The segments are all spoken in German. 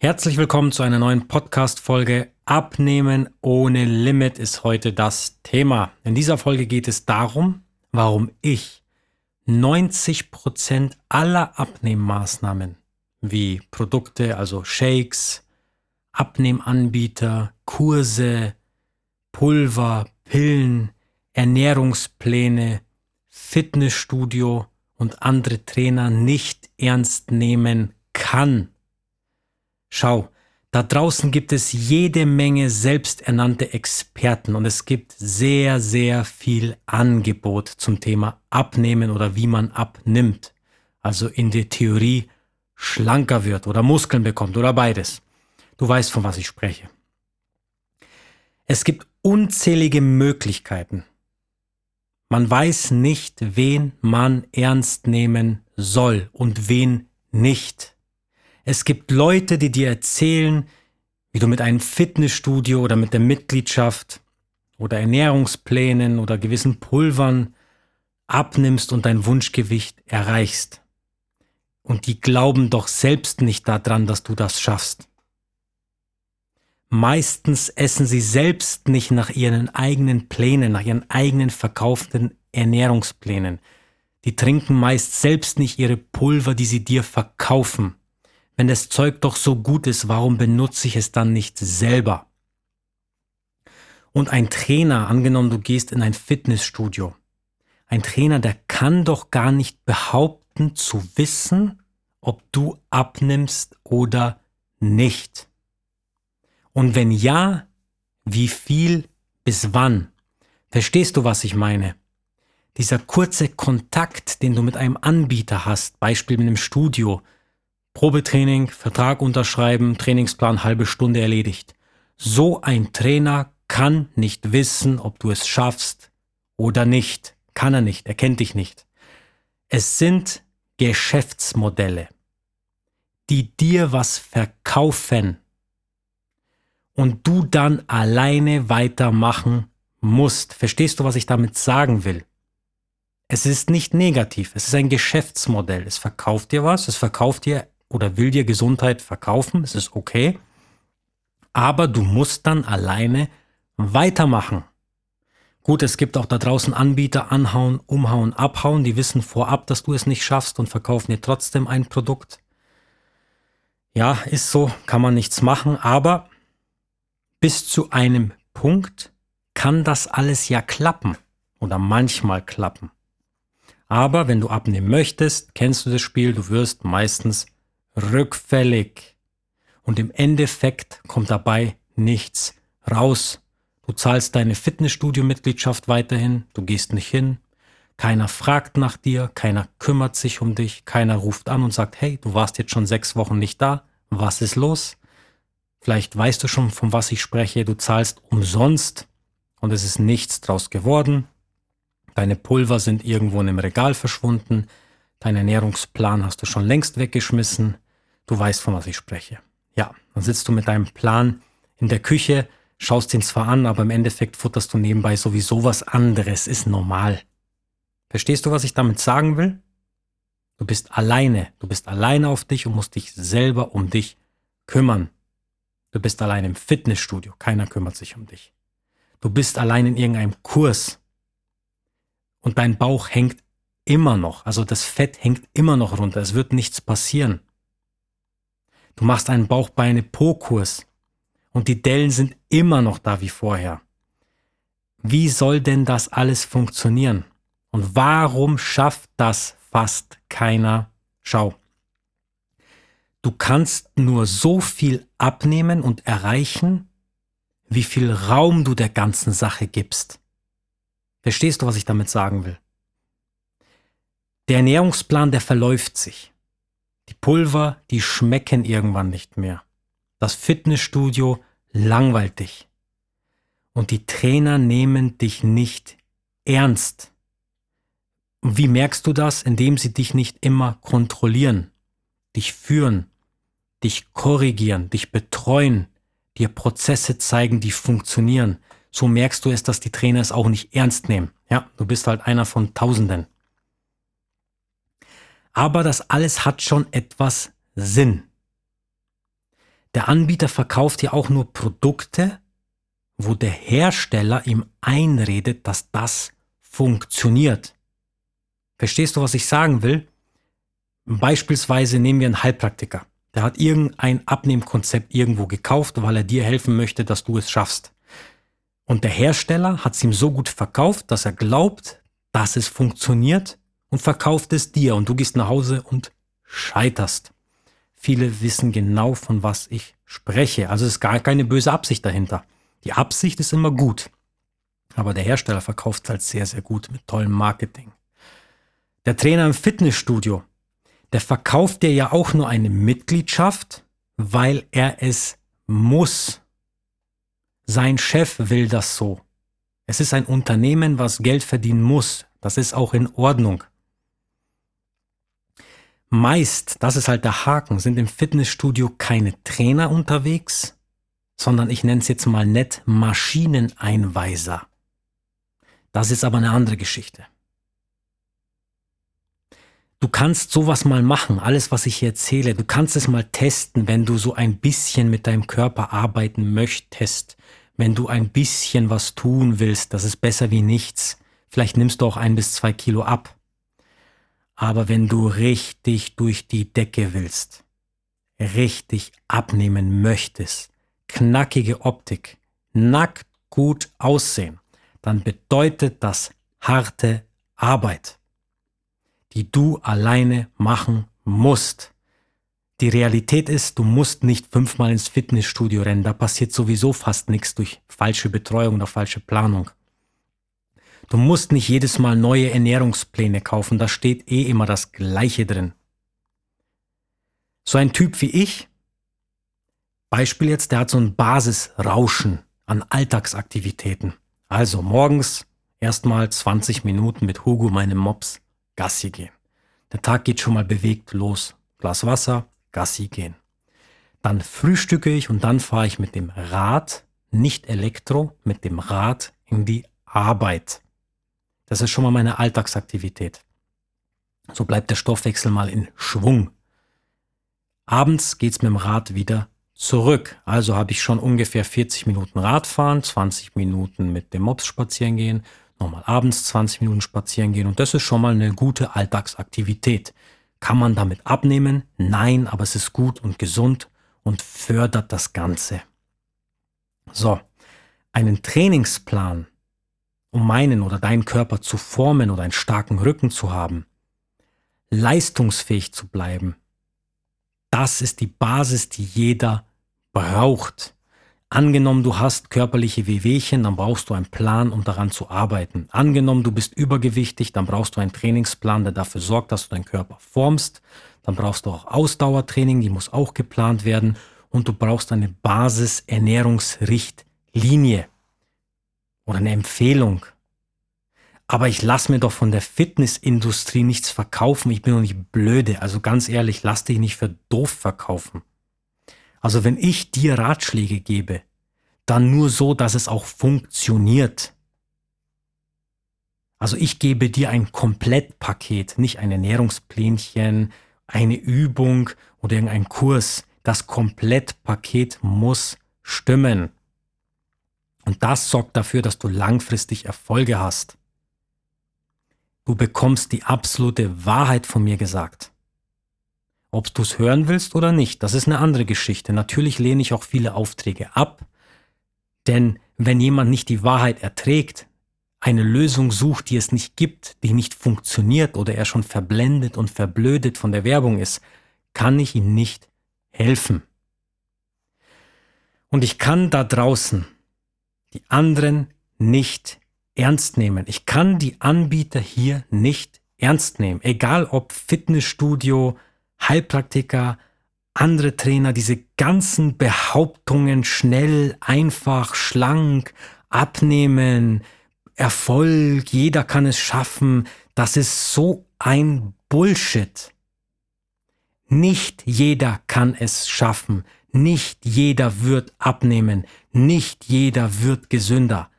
Herzlich willkommen zu einer neuen Podcast-Folge. Abnehmen ohne Limit ist heute das Thema. In dieser Folge geht es darum, warum ich 90% aller Abnehmmaßnahmen wie Produkte, also Shakes, Abnehmanbieter, Kurse, Pulver, Pillen, Ernährungspläne, Fitnessstudio und andere Trainer nicht ernst nehmen kann. Schau, da draußen gibt es jede Menge selbsternannte Experten und es gibt sehr, sehr viel Angebot zum Thema Abnehmen oder wie man abnimmt. Also in der Theorie schlanker wird oder Muskeln bekommt oder beides. Du weißt, von was ich spreche. Es gibt unzählige Möglichkeiten. Man weiß nicht, wen man ernst nehmen soll und wen nicht. Es gibt Leute, die dir erzählen, wie du mit einem Fitnessstudio oder mit der Mitgliedschaft oder Ernährungsplänen oder gewissen Pulvern abnimmst und dein Wunschgewicht erreichst. Und die glauben doch selbst nicht daran, dass du das schaffst. Meistens essen sie selbst nicht nach ihren eigenen Plänen, nach ihren eigenen verkauften Ernährungsplänen. Die trinken meist selbst nicht ihre Pulver, die sie dir verkaufen. Wenn das Zeug doch so gut ist, warum benutze ich es dann nicht selber? Und ein Trainer, angenommen du gehst in ein Fitnessstudio, ein Trainer, der kann doch gar nicht behaupten zu wissen, ob du abnimmst oder nicht. Und wenn ja, wie viel bis wann? Verstehst du, was ich meine? Dieser kurze Kontakt, den du mit einem Anbieter hast, Beispiel mit einem Studio, Probetraining, Vertrag unterschreiben, Trainingsplan halbe Stunde erledigt. So ein Trainer kann nicht wissen, ob du es schaffst oder nicht. Kann er nicht, er kennt dich nicht. Es sind Geschäftsmodelle, die dir was verkaufen und du dann alleine weitermachen musst. Verstehst du, was ich damit sagen will? Es ist nicht negativ, es ist ein Geschäftsmodell. Es verkauft dir was, es verkauft dir oder will dir Gesundheit verkaufen, es ist okay, aber du musst dann alleine weitermachen. Gut, es gibt auch da draußen Anbieter, anhauen, umhauen, abhauen, die wissen vorab, dass du es nicht schaffst und verkaufen dir trotzdem ein Produkt. Ja, ist so, kann man nichts machen, aber bis zu einem Punkt kann das alles ja klappen oder manchmal klappen. Aber wenn du abnehmen möchtest, kennst du das Spiel, du wirst meistens rückfällig. Und im Endeffekt kommt dabei nichts raus. Du zahlst deine Fitnessstudio-Mitgliedschaft weiterhin, du gehst nicht hin, keiner fragt nach dir, keiner kümmert sich um dich, keiner ruft an und sagt, hey, du warst jetzt schon sechs Wochen nicht da, was ist los? Vielleicht weißt du schon, von was ich spreche, du zahlst umsonst und es ist nichts draus geworden. Deine Pulver sind irgendwo in einem Regal verschwunden, dein Ernährungsplan hast du schon längst weggeschmissen, Du weißt, von was ich spreche. Ja, dann sitzt du mit deinem Plan in der Küche, schaust ihn zwar an, aber im Endeffekt futterst du nebenbei sowieso was anderes, ist normal. Verstehst du, was ich damit sagen will? Du bist alleine, du bist alleine auf dich und musst dich selber um dich kümmern. Du bist allein im Fitnessstudio, keiner kümmert sich um dich. Du bist allein in irgendeinem Kurs und dein Bauch hängt immer noch, also das Fett hängt immer noch runter, es wird nichts passieren. Du machst einen Bauchbeine-Po-Kurs und die Dellen sind immer noch da wie vorher. Wie soll denn das alles funktionieren? Und warum schafft das fast keiner? Schau. Du kannst nur so viel abnehmen und erreichen, wie viel Raum du der ganzen Sache gibst. Verstehst du, was ich damit sagen will? Der Ernährungsplan, der verläuft sich. Die Pulver, die schmecken irgendwann nicht mehr. Das Fitnessstudio langweilt dich. Und die Trainer nehmen dich nicht ernst. Und wie merkst du das? Indem sie dich nicht immer kontrollieren, dich führen, dich korrigieren, dich betreuen, dir Prozesse zeigen, die funktionieren. So merkst du es, dass die Trainer es auch nicht ernst nehmen. Ja, du bist halt einer von Tausenden. Aber das alles hat schon etwas Sinn. Der Anbieter verkauft ja auch nur Produkte, wo der Hersteller ihm einredet, dass das funktioniert. Verstehst du, was ich sagen will? Beispielsweise nehmen wir einen Heilpraktiker. Der hat irgendein Abnehmkonzept irgendwo gekauft, weil er dir helfen möchte, dass du es schaffst. Und der Hersteller hat es ihm so gut verkauft, dass er glaubt, dass es funktioniert und verkauft es dir und du gehst nach Hause und scheiterst. Viele wissen genau, von was ich spreche. Also es ist gar keine böse Absicht dahinter. Die Absicht ist immer gut. Aber der Hersteller verkauft es halt sehr, sehr gut mit tollem Marketing. Der Trainer im Fitnessstudio, der verkauft dir ja auch nur eine Mitgliedschaft, weil er es muss. Sein Chef will das so. Es ist ein Unternehmen, was Geld verdienen muss. Das ist auch in Ordnung. Meist, das ist halt der Haken, sind im Fitnessstudio keine Trainer unterwegs, sondern ich nenne es jetzt mal nett Maschineneinweiser. Das ist aber eine andere Geschichte. Du kannst sowas mal machen, alles, was ich hier erzähle. Du kannst es mal testen, wenn du so ein bisschen mit deinem Körper arbeiten möchtest. Wenn du ein bisschen was tun willst, das ist besser wie nichts. Vielleicht nimmst du auch ein bis zwei Kilo ab. Aber wenn du richtig durch die Decke willst, richtig abnehmen möchtest, knackige Optik, nackt gut aussehen, dann bedeutet das harte Arbeit die du alleine machen musst. Die Realität ist, du musst nicht fünfmal ins Fitnessstudio rennen. Da passiert sowieso fast nichts durch falsche Betreuung oder falsche Planung. Du musst nicht jedes Mal neue Ernährungspläne kaufen. Da steht eh immer das Gleiche drin. So ein Typ wie ich, Beispiel jetzt, der hat so ein Basisrauschen an Alltagsaktivitäten. Also morgens erstmal 20 Minuten mit Hugo, meinem Mops. Gassi gehen. Der Tag geht schon mal bewegt los. Glas Wasser, Gassi gehen. Dann frühstücke ich und dann fahre ich mit dem Rad, nicht Elektro, mit dem Rad in die Arbeit. Das ist schon mal meine Alltagsaktivität. So bleibt der Stoffwechsel mal in Schwung. Abends geht's mit dem Rad wieder zurück. Also habe ich schon ungefähr 40 Minuten Radfahren, 20 Minuten mit dem Mops spazieren gehen nochmal abends 20 Minuten spazieren gehen und das ist schon mal eine gute Alltagsaktivität. Kann man damit abnehmen? Nein, aber es ist gut und gesund und fördert das Ganze. So, einen Trainingsplan, um meinen oder deinen Körper zu formen oder einen starken Rücken zu haben, leistungsfähig zu bleiben, das ist die Basis, die jeder braucht. Angenommen, du hast körperliche Wehwehchen, dann brauchst du einen Plan, um daran zu arbeiten. Angenommen, du bist übergewichtig, dann brauchst du einen Trainingsplan, der dafür sorgt, dass du deinen Körper formst. Dann brauchst du auch Ausdauertraining, die muss auch geplant werden. Und du brauchst eine Basis-Ernährungsrichtlinie oder eine Empfehlung. Aber ich lass mir doch von der Fitnessindustrie nichts verkaufen. Ich bin doch nicht blöde. Also ganz ehrlich, lass dich nicht für doof verkaufen. Also wenn ich dir Ratschläge gebe, dann nur so, dass es auch funktioniert. Also ich gebe dir ein Komplettpaket, nicht ein Ernährungsplänchen, eine Übung oder irgendein Kurs. Das Komplettpaket muss stimmen. Und das sorgt dafür, dass du langfristig Erfolge hast. Du bekommst die absolute Wahrheit von mir gesagt. Ob du es hören willst oder nicht, das ist eine andere Geschichte. Natürlich lehne ich auch viele Aufträge ab, denn wenn jemand nicht die Wahrheit erträgt, eine Lösung sucht, die es nicht gibt, die nicht funktioniert oder er schon verblendet und verblödet von der Werbung ist, kann ich ihm nicht helfen. Und ich kann da draußen die anderen nicht ernst nehmen. Ich kann die Anbieter hier nicht ernst nehmen. Egal ob Fitnessstudio, Heilpraktiker, andere Trainer, diese ganzen Behauptungen, schnell, einfach, schlank, abnehmen, Erfolg, jeder kann es schaffen, das ist so ein Bullshit. Nicht jeder kann es schaffen, nicht jeder wird abnehmen, nicht jeder wird gesünder.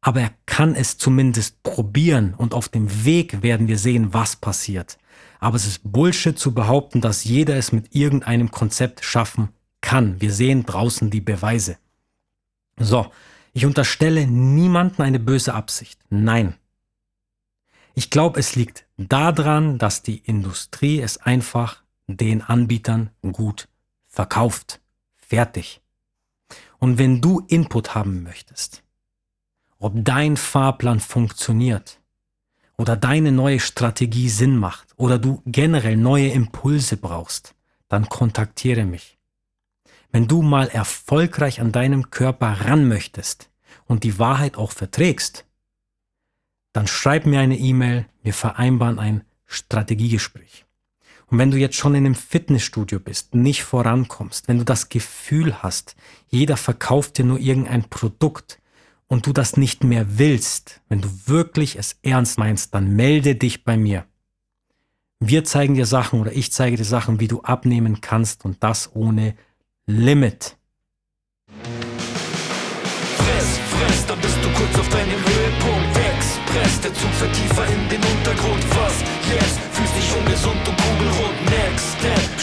Aber er kann es zumindest probieren und auf dem Weg werden wir sehen, was passiert. Aber es ist Bullshit zu behaupten, dass jeder es mit irgendeinem Konzept schaffen kann. Wir sehen draußen die Beweise. So, ich unterstelle niemanden eine böse Absicht. Nein. Ich glaube, es liegt daran, dass die Industrie es einfach den Anbietern gut verkauft. Fertig. Und wenn du Input haben möchtest, ob dein Fahrplan funktioniert oder deine neue Strategie Sinn macht oder du generell neue Impulse brauchst, dann kontaktiere mich. Wenn du mal erfolgreich an deinem Körper ran möchtest und die Wahrheit auch verträgst, dann schreib mir eine E-Mail, wir vereinbaren ein Strategiegespräch. Und wenn du jetzt schon in einem Fitnessstudio bist, nicht vorankommst, wenn du das Gefühl hast, jeder verkauft dir nur irgendein Produkt und du das nicht mehr willst, wenn du wirklich es ernst meinst, dann melde dich bei mir. Wir zeigen dir Sachen oder ich zeige dir Sachen, wie du abnehmen kannst und das ohne Limit. Fress, fress, dann bist du kurz auf deinem Höhepunkt. Express, der Zug fährt tiefer in den Untergrund. Was jetzt? Fühlst dich ungesund und kugelrund. Next Step,